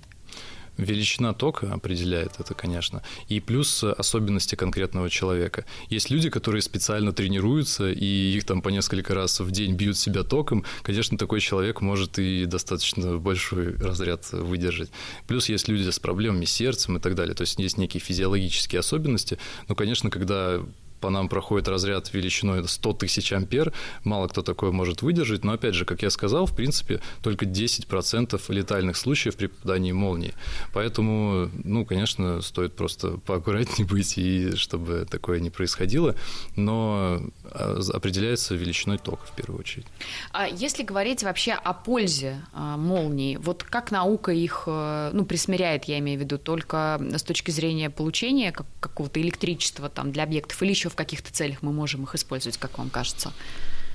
Величина тока определяет это, конечно, и плюс особенности конкретного человека. Есть люди, которые специально тренируются, и их там по несколько раз в день бьют себя током. Конечно, такой человек может и достаточно большой разряд выдержать. Плюс есть люди с проблемами с сердцем и так далее. То есть есть некие физиологические особенности. Но, конечно, когда по нам проходит разряд величиной 100 тысяч ампер, мало кто такое может выдержать, но опять же, как я сказал, в принципе, только 10% летальных случаев при попадании молнии. Поэтому, ну, конечно, стоит просто поаккуратнее <laughs> быть, и чтобы такое не происходило, но а, определяется величиной тока в первую очередь. А если говорить вообще о пользе а, молнии, вот как наука их, э, ну, присмиряет, я имею в виду, только с точки зрения получения какого-то электричества там для объектов или еще в каких-то целях мы можем их использовать, как вам кажется?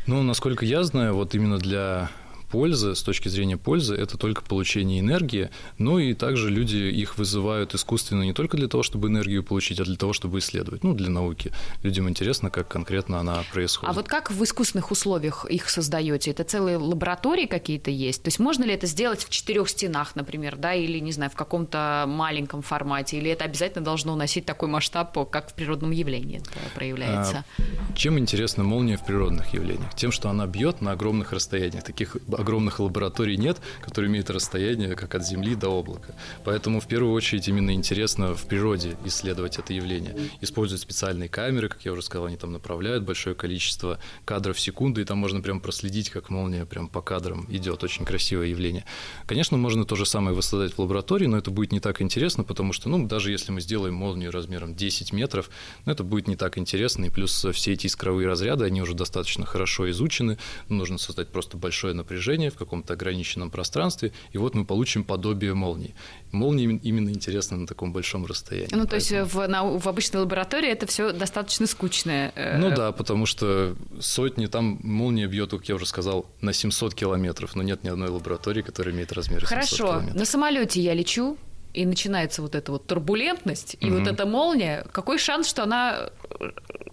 Ну, насколько я знаю, вот именно для пользы, с точки зрения пользы, это только получение энергии, но и также люди их вызывают искусственно не только для того, чтобы энергию получить, а для того, чтобы исследовать, ну, для науки. Людям интересно, как конкретно она происходит. А вот как в искусственных условиях их создаете? Это целые лаборатории какие-то есть? То есть можно ли это сделать в четырех стенах, например, да, или, не знаю, в каком-то маленьком формате, или это обязательно должно носить такой масштаб, как в природном явлении это проявляется? А, чем интересна молния в природных явлениях? Тем, что она бьет на огромных расстояниях. Таких огромных лабораторий нет, которые имеют расстояние как от Земли до облака. Поэтому в первую очередь именно интересно в природе исследовать это явление. Используют специальные камеры, как я уже сказал, они там направляют большое количество кадров в секунду, и там можно прям проследить, как молния прям по кадрам идет. Очень красивое явление. Конечно, можно то же самое воссоздать в лаборатории, но это будет не так интересно, потому что, ну, даже если мы сделаем молнию размером 10 метров, ну, это будет не так интересно, и плюс все эти искровые разряды, они уже достаточно хорошо изучены, нужно создать просто большое напряжение в каком-то ограниченном пространстве, и вот мы получим подобие молнии. Молнии именно интересны на таком большом расстоянии. Ну, то есть в, на, в обычной лаборатории это все достаточно скучное. Э, ну да, потому что сотни, там молния бьет, как я уже сказал, на 700 километров, но нет ни одной лаборатории, которая имеет размер Хорошо, на самолете я лечу, и начинается вот эта вот турбулентность, и угу. вот эта молния, какой шанс, что она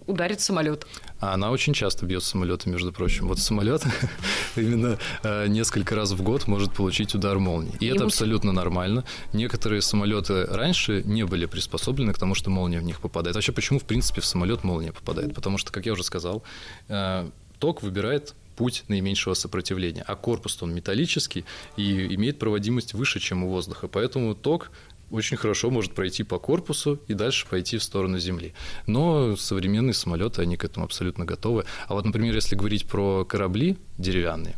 ударит самолет? А она очень часто бьет самолеты, между прочим. Вот самолет <laughs> именно э, несколько раз в год может получить удар молнии. И, и это абсолютно нормально. Некоторые самолеты раньше не были приспособлены к тому, что молния в них попадает. Вообще, почему, в принципе, в самолет молния попадает? Потому что, как я уже сказал, э, ток выбирает путь наименьшего сопротивления. А корпус он металлический и имеет проводимость выше, чем у воздуха. Поэтому ток очень хорошо может пройти по корпусу и дальше пойти в сторону Земли. Но современные самолеты, они к этому абсолютно готовы. А вот, например, если говорить про корабли деревянные,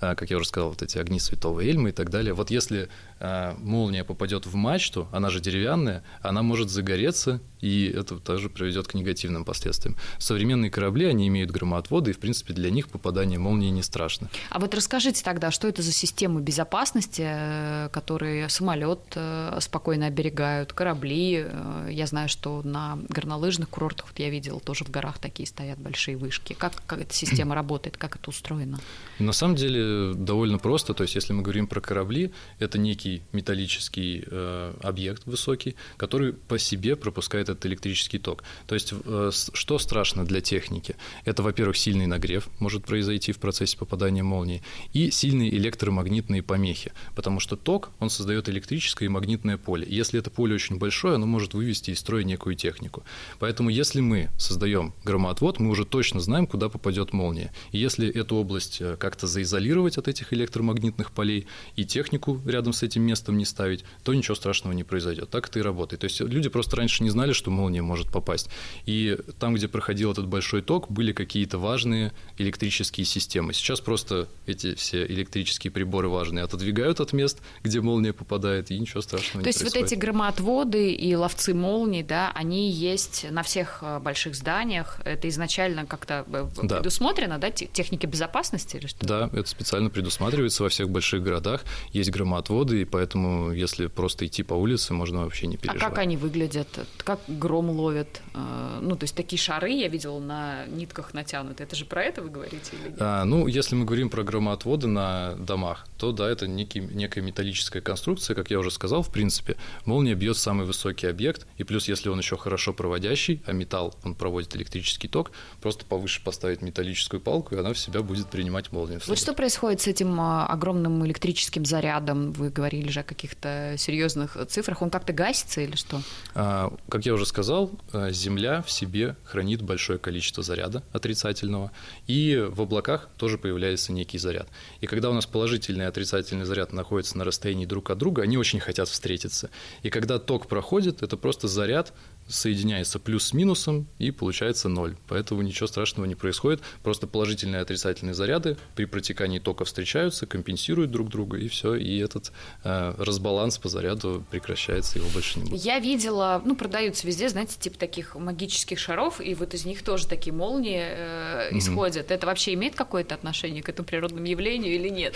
как я уже сказал, вот эти огни святого Эльмы и так далее. Вот если а, молния попадет в мачту, она же деревянная, она может загореться, и это тоже приведет к негативным последствиям. Современные корабли, они имеют громоотводы, и, в принципе, для них попадание молнии не страшно. А вот расскажите тогда, что это за системы безопасности, э, которые самолет э, спокойно оберегают, корабли? Э, я знаю, что на горнолыжных курортах, вот я видела, тоже в горах такие стоят большие вышки. Как, как эта система работает, как это устроено? На самом деле довольно просто. То есть, если мы говорим про корабли, это некий металлический э, объект высокий, который по себе пропускает этот электрический ток. То есть, э, что страшно для техники? Это, во-первых, сильный нагрев может произойти в процессе попадания молнии и сильные электромагнитные помехи, потому что ток, он создает электрическое и магнитное поле. Если это поле очень большое, оно может вывести из строя некую технику. Поэтому, если мы создаем громоотвод, мы уже точно знаем, куда попадет молния. И если эту область э, как-то заизолировать от этих электромагнитных полей и технику рядом с этим местом не ставить, то ничего страшного не произойдет. Так это и работает. То есть люди просто раньше не знали, что молния может попасть. И там, где проходил этот большой ток, были какие-то важные электрические системы. Сейчас просто эти все электрические приборы важные отодвигают от мест, где молния попадает, и ничего страшного То не есть вот эти громоотводы и ловцы молний, да, они есть на всех э, больших зданиях. Это изначально как-то э, да. предусмотрено, да, техники безопасности или что? Да, это специально предусматривается во всех больших городах. Есть громоотводы, и поэтому, если просто идти по улице, можно вообще не переживать. А как они выглядят? Как гром ловят? Э, ну, то есть такие шары я видела на нитках натянуты. Это же про это вы говорите или нет? А, ну, если мы говорим про громоотводы на домах, то да, это некий, некая металлическая конструкция, как я уже сказал, в принципе. Молния бьет самый высокий объект, и плюс, если он еще хорошо проводящий, а металл, он проводит электрический ток, просто повыше поставить металлическую палку, и она в себя будет принимать молнию. Вот что происходит с этим а, огромным электрическим зарядом? Вы говорили же о каких-то серьезных цифрах. Он как-то гасится или что? А, как я уже сказал, а, Земля в себе хранит большое количество заряда отрицательного, и в облаках тоже появляется некий заряд. И когда у нас положительный и отрицательный заряд находятся на расстоянии друг от друга, они очень хотят встретиться. И когда ток проходит, это просто заряд соединяется плюс с минусом и получается ноль. Поэтому ничего страшного не происходит. Просто положительные и отрицательные заряды при протекании тока встречаются, компенсируют друг друга, и все. И этот э, разбаланс по заряду прекращается, его больше не будет. Я видела, ну, продаются везде, знаете, типа таких магических шаров, и вот из них тоже такие молнии э, mm-hmm. исходят. Это вообще имеет какое-то отношение к этому природному явлению или нет?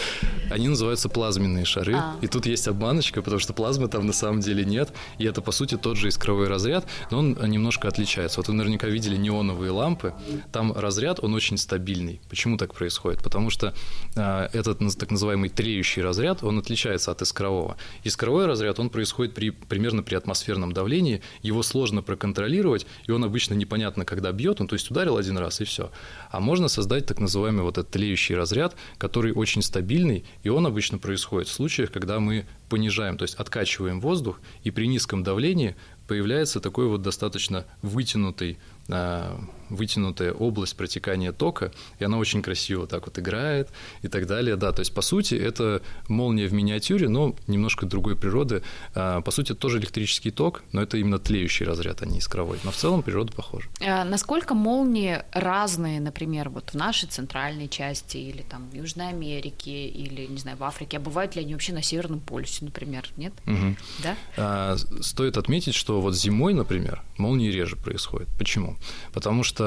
Они называются плазменные шары. А. И тут есть обманочка, потому что плазмы там на самом деле нет. И это, по сути, тот же искровой разряд. Но он немножко отличается. Вот вы наверняка видели неоновые лампы, там разряд, он очень стабильный. Почему так происходит? Потому что э, этот так называемый треющий разряд, он отличается от искрового. Искровой разряд, он происходит при, примерно при атмосферном давлении, его сложно проконтролировать, и он обычно непонятно, когда бьет, он то есть ударил один раз и все. А можно создать так называемый вот этот тлеющий разряд, который очень стабильный, и он обычно происходит в случаях, когда мы понижаем, то есть откачиваем воздух, и при низком давлении появляется такой вот достаточно вытянутый а, вытянутая область протекания тока, и она очень красиво так вот играет и так далее. Да, то есть, по сути, это молния в миниатюре, но немножко другой природы. А, по сути, это тоже электрический ток, но это именно тлеющий разряд, а не искровой. Но в целом природа похожа. А насколько молнии разные, например, вот в нашей центральной части или там в Южной Америке или, не знаю, в Африке, а бывают ли они вообще на Северном полюсе, например, нет? Угу. Да? А, стоит отметить, что вот зимой, например, молнии реже происходят. Почему? Потому что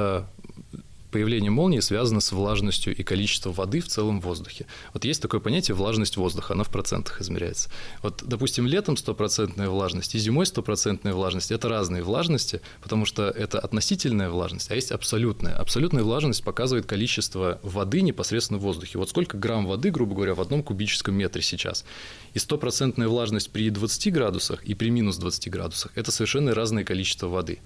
появление молнии связано с влажностью и количеством воды в целом воздухе. Вот есть такое понятие влажность воздуха, она в процентах измеряется. Вот, допустим, летом стопроцентная влажность и зимой стопроцентная влажность – это разные влажности, потому что это относительная влажность, а есть абсолютная. Абсолютная влажность показывает количество воды непосредственно в воздухе. Вот сколько грамм воды, грубо говоря, в одном кубическом метре сейчас. И стопроцентная влажность при 20 градусах и при минус 20 градусах – это совершенно разное количество воды.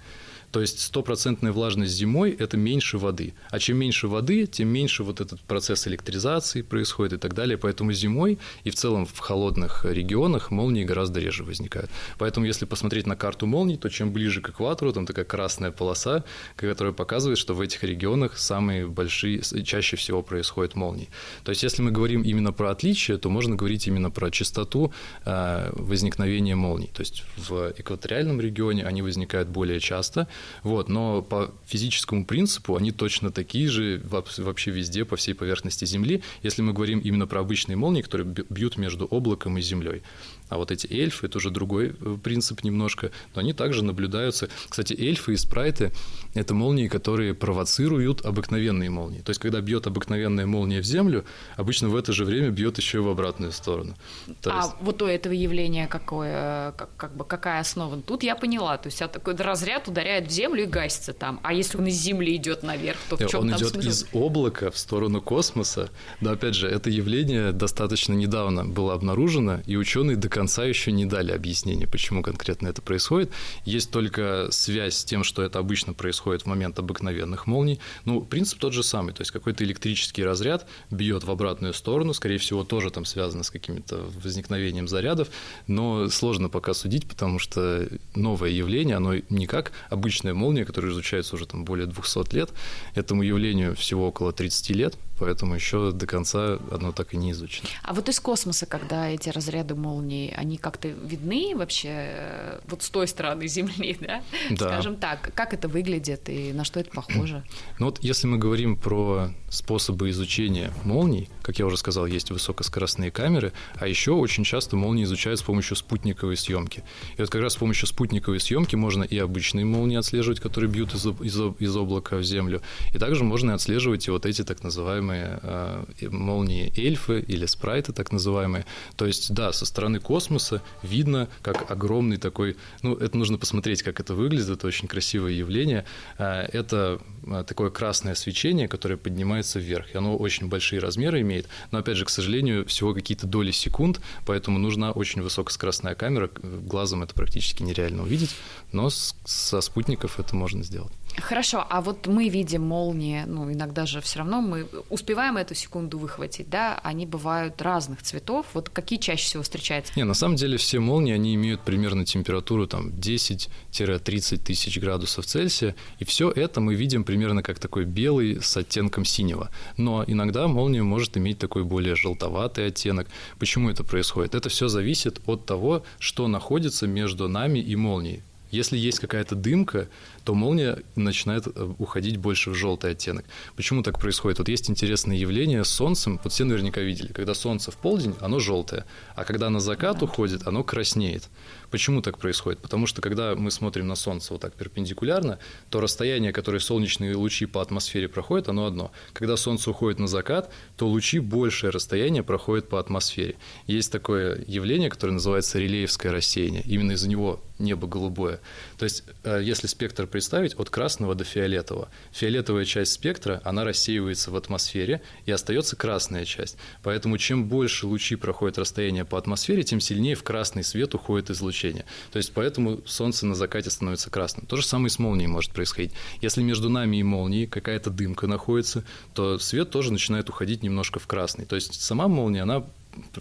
То есть стопроцентная влажность зимой – это меньше воды. А чем меньше воды, тем меньше вот этот процесс электризации происходит и так далее. Поэтому зимой и в целом в холодных регионах молнии гораздо реже возникают. Поэтому если посмотреть на карту молний, то чем ближе к экватору, там такая красная полоса, которая показывает, что в этих регионах самые большие, чаще всего происходят молнии. То есть если мы говорим именно про отличие, то можно говорить именно про частоту э, возникновения молний. То есть в экваториальном регионе они возникают более часто, вот, но по физическому принципу они точно такие же вообще везде, по всей поверхности Земли, если мы говорим именно про обычные молнии, которые бьют между облаком и Землей. А вот эти эльфы – это уже другой э, принцип немножко, но они также наблюдаются. Кстати, эльфы и спрайты – это молнии, которые провоцируют обыкновенные молнии. То есть, когда бьет обыкновенная молния в землю, обычно в это же время бьет еще в обратную сторону. То а есть... вот у этого явления какое, как, как бы, какая основа? Тут я поняла, то есть а такой разряд ударяет в землю и гасится там. А если он из земли идет наверх, то в чем Он там идет смысл? из облака в сторону космоса. Но опять же, это явление достаточно недавно было обнаружено, и ученые до конца еще не дали объяснения, почему конкретно это происходит. Есть только связь с тем, что это обычно происходит в момент обыкновенных молний. Ну, принцип тот же самый, то есть какой-то электрический разряд бьет в обратную сторону, скорее всего, тоже там связано с каким-то возникновением зарядов, но сложно пока судить, потому что новое явление, оно не как обычная молния, которая изучается уже там более 200 лет, этому явлению всего около 30 лет, поэтому еще до конца оно так и не изучено. А вот из космоса, когда эти разряды молний, они как-то видны вообще э, вот с той стороны Земли, да? да? Скажем так, как это выглядит и на что это похоже? <clears throat> Ну вот если мы говорим про способы изучения молний, как я уже сказал, есть высокоскоростные камеры, а еще очень часто молнии изучают с помощью спутниковой съемки. И вот как раз с помощью спутниковой съемки можно и обычные молнии отслеживать, которые бьют из, из, из облака в Землю, и также можно отслеживать и вот эти так называемые называемые э, молнии эльфы или спрайты так называемые. То есть, да, со стороны космоса видно, как огромный такой, ну, это нужно посмотреть, как это выглядит, это очень красивое явление. Э, это э, такое красное свечение, которое поднимается вверх, и оно очень большие размеры имеет, но, опять же, к сожалению, всего какие-то доли секунд, поэтому нужна очень высокоскоростная камера, глазом это практически нереально увидеть, но со спутников это можно сделать. Хорошо, а вот мы видим молнии, ну, иногда же все равно мы успеваем эту секунду выхватить, да, они бывают разных цветов. Вот какие чаще всего встречаются? Не, на самом деле все молнии, они имеют примерно температуру там 10-30 тысяч градусов Цельсия, и все это мы видим примерно как такой белый с оттенком синего. Но иногда молния может иметь такой более желтоватый оттенок. Почему это происходит? Это все зависит от того, что находится между нами и молнией. Если есть какая-то дымка, то молния начинает э, уходить больше в желтый оттенок. Почему так происходит? Вот есть интересное явление с солнцем, вот все наверняка видели, когда солнце в полдень, оно желтое, а когда на закат уходит, оно краснеет. Почему так происходит? Потому что когда мы смотрим на Солнце вот так перпендикулярно, то расстояние, которое солнечные лучи по атмосфере проходят, оно одно. Когда Солнце уходит на закат, то лучи большее расстояние проходят по атмосфере. Есть такое явление, которое называется релеевское рассеяние. Именно из-за него небо голубое. То есть, э, если спектр представить от красного до фиолетового, фиолетовая часть спектра, она рассеивается в атмосфере, и остается красная часть. Поэтому чем больше лучи проходят расстояние по атмосфере, тем сильнее в красный свет уходит излучение. То есть, поэтому Солнце на закате становится красным. То же самое и с молнией может происходить. Если между нами и молнией какая-то дымка находится, то свет тоже начинает уходить немножко в красный. То есть, сама молния, она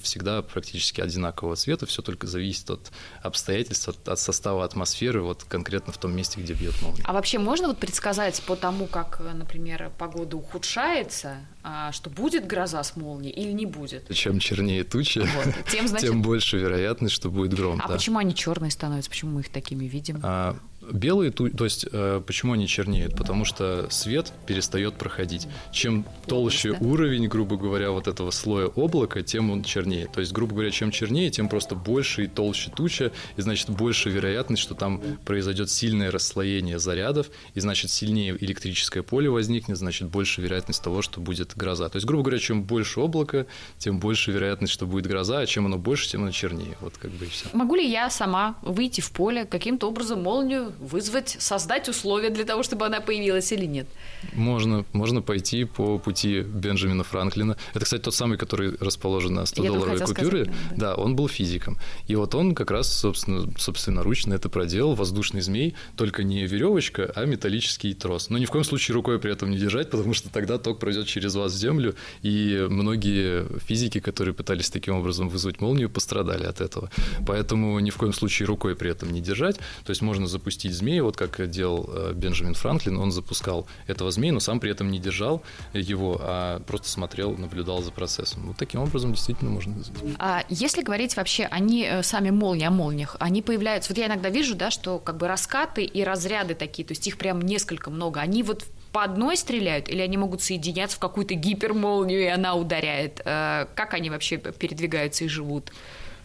всегда практически одинакового цвета, все только зависит от обстоятельств, от, от состава атмосферы, вот конкретно в том месте, где бьет молния. А вообще можно вот предсказать по тому, как, например, погода ухудшается, а, что будет гроза с молнией или не будет? Чем чернее туча, вот. тем, <laughs> значит... тем больше вероятность, что будет гром. А да. почему они черные становятся? Почему мы их такими видим? А, Белые, то есть э, почему они чернеют? Потому что свет перестает проходить. Чем толще уровень, грубо говоря, вот этого слоя облака, тем он чернее. То есть, грубо говоря, чем чернее, тем просто больше и толще туча, и значит больше вероятность, что там произойдет сильное расслоение зарядов, и значит сильнее электрическое поле возникнет, значит больше вероятность того, что будет гроза. То есть, грубо говоря, чем больше облака, тем больше вероятность, что будет гроза, а чем оно больше, тем оно чернее. Вот как бы и все. Могу ли я сама выйти в поле, каким-то образом молнию вызвать, создать условия для того, чтобы она появилась или нет? Можно, можно пойти по пути Бенджамина Франклина. Это, кстати, тот самый, который расположен на 100-долларовой купюре. Сказать, да. да, он был физиком. И вот он как раз, собственно, собственноручно это проделал. Воздушный змей, только не веревочка, а металлический трос. Но ни в коем случае рукой при этом не держать, потому что тогда ток пройдет через вас в землю, и многие физики, которые пытались таким образом вызвать молнию, пострадали от этого. Поэтому ни в коем случае рукой при этом не держать. То есть можно запустить запустить змея, вот как делал э, Бенджамин Франклин, он запускал этого змея, но сам при этом не держал его, а просто смотрел, наблюдал за процессом. Вот таким образом действительно можно. А если говорить вообще, они э, сами молнии о молниях, они появляются, вот я иногда вижу, да, что как бы раскаты и разряды такие, то есть их прям несколько много, они вот по одной стреляют, или они могут соединяться в какую-то гипермолнию, и она ударяет? Э, как они вообще передвигаются и живут?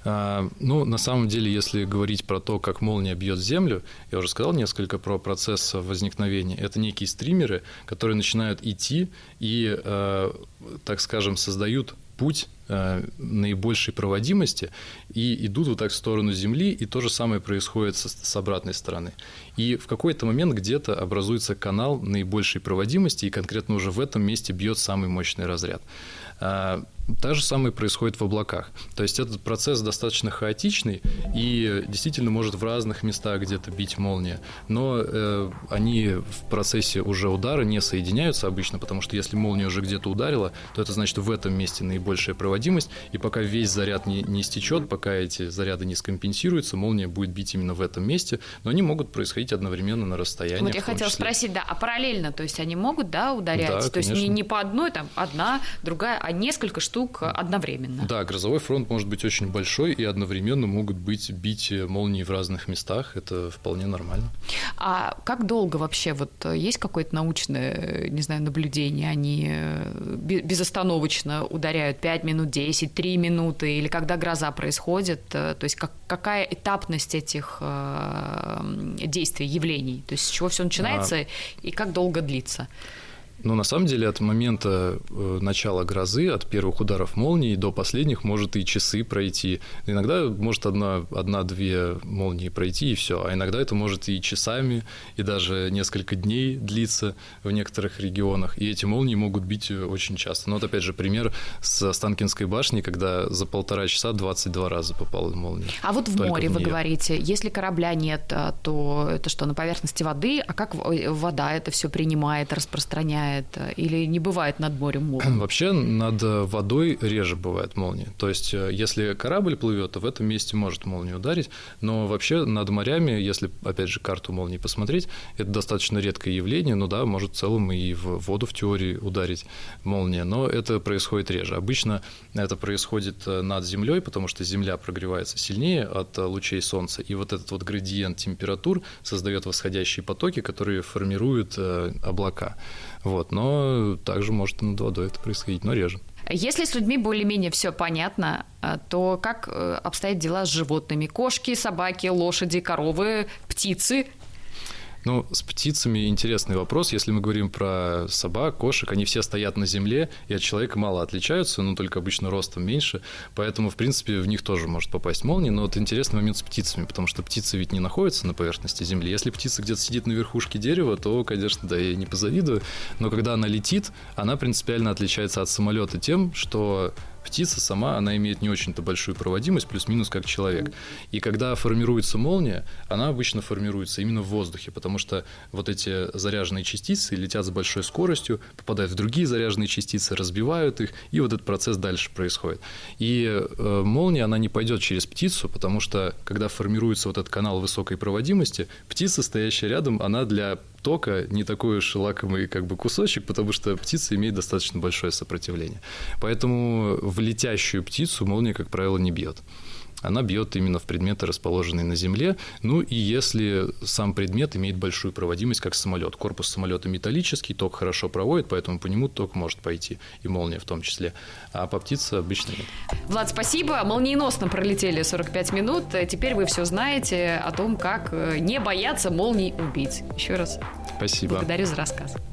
А, ну, на самом деле, если говорить про то, как молния бьет землю, я уже сказал несколько про процесс возникновения. Это некие стримеры, которые начинают идти и, э, так скажем, создают путь э, наибольшей проводимости и идут вот так в сторону Земли, и то же самое происходит с обратной стороны. И в какой-то момент где-то образуется канал наибольшей проводимости, и конкретно уже в этом месте бьет самый мощный разряд. То же самое происходит в облаках. То есть этот процесс достаточно хаотичный и действительно может в разных местах где-то бить молния. Но э, они в процессе уже удара не соединяются обычно, потому что если молния уже где-то ударила, то это значит в этом месте наибольшая проводимость. И пока весь заряд не, не стечет, пока эти заряды не скомпенсируются, молния будет бить именно в этом месте. Но они могут происходить одновременно на расстоянии. Вот я хотела числе. спросить, да, а параллельно, то есть они могут, да, ударять? Да, то конечно. есть не, не по одной, там одна, другая, а несколько штук штук одновременно. Да, грозовой фронт может быть очень большой, и одновременно могут быть бить молнии в разных местах. Это вполне нормально. А как долго вообще вот есть какое-то научное, не знаю, наблюдение? Они э, безостановочно ударяют 5 минут, 10, 3 минуты, или когда гроза происходит? Э, то есть как, какая этапность этих э, действий, явлений? То есть с чего все начинается а... и как долго длится? Но на самом деле от момента э, начала грозы, от первых ударов молнии до последних может и часы пройти. Иногда может одна, одна-две молнии пройти и все, а иногда это может и часами, и даже несколько дней длиться в некоторых регионах. И эти молнии могут бить очень часто. Но вот опять же пример с Останкинской башни, когда за полтора часа 22 раза попала молния. А вот в море в вы говорите, если корабля нет, то это что, на поверхности воды? А как вода это все принимает, распространяет? Бывает или не бывает над морем молнии? <clears throat> Вообще над водой реже бывает молния. То есть если корабль плывет, то в этом месте может молния ударить, но вообще над морями, если опять же карту молнии посмотреть, это достаточно редкое явление, ну да, может в целом и в воду в теории ударить молния, но это происходит реже. Обычно это происходит над землей, потому что земля прогревается сильнее от лучей солнца, и вот этот вот градиент температур создает восходящие потоки, которые формируют э, облака. Вот. Но также может и над водой это происходить, но реже. Если с людьми более-менее все понятно, э, то как э, обстоят дела с животными? Кошки, собаки, лошади, коровы, птицы ну, с птицами интересный вопрос. Если мы говорим про собак, кошек, они все стоят на земле и от человека мало отличаются, но только обычно ростом меньше. Поэтому, в принципе, в них тоже может попасть молния. Но вот интересный момент с птицами, потому что птицы ведь не находятся на поверхности земли. Если птица где-то сидит на верхушке дерева, то, конечно, да, я не позавидую. Но когда она летит, она принципиально отличается от самолета тем, что птица сама, она имеет не очень-то большую проводимость, плюс-минус как человек. И когда формируется молния, она обычно формируется именно в воздухе, потому что вот эти заряженные частицы летят с большой скоростью, попадают в другие заряженные частицы, разбивают их, и вот этот процесс дальше происходит. И э, молния, она не пойдет через птицу, потому что когда формируется вот этот канал высокой проводимости, птица, стоящая рядом, она для тока не такой уж лакомый как бы кусочек, потому что птица имеет достаточно большое сопротивление. Поэтому в летящую птицу молния, как правило, не бьет она бьет именно в предметы, расположенные на Земле. Ну и если сам предмет имеет большую проводимость, как самолет. Корпус самолета металлический, ток хорошо проводит, поэтому по нему ток может пойти, и молния в том числе. А по птице обычно нет. Влад, спасибо. Молниеносно пролетели 45 минут. Теперь вы все знаете о том, как э, не бояться молний убить. Еще раз Спасибо. Благодарю за рассказ.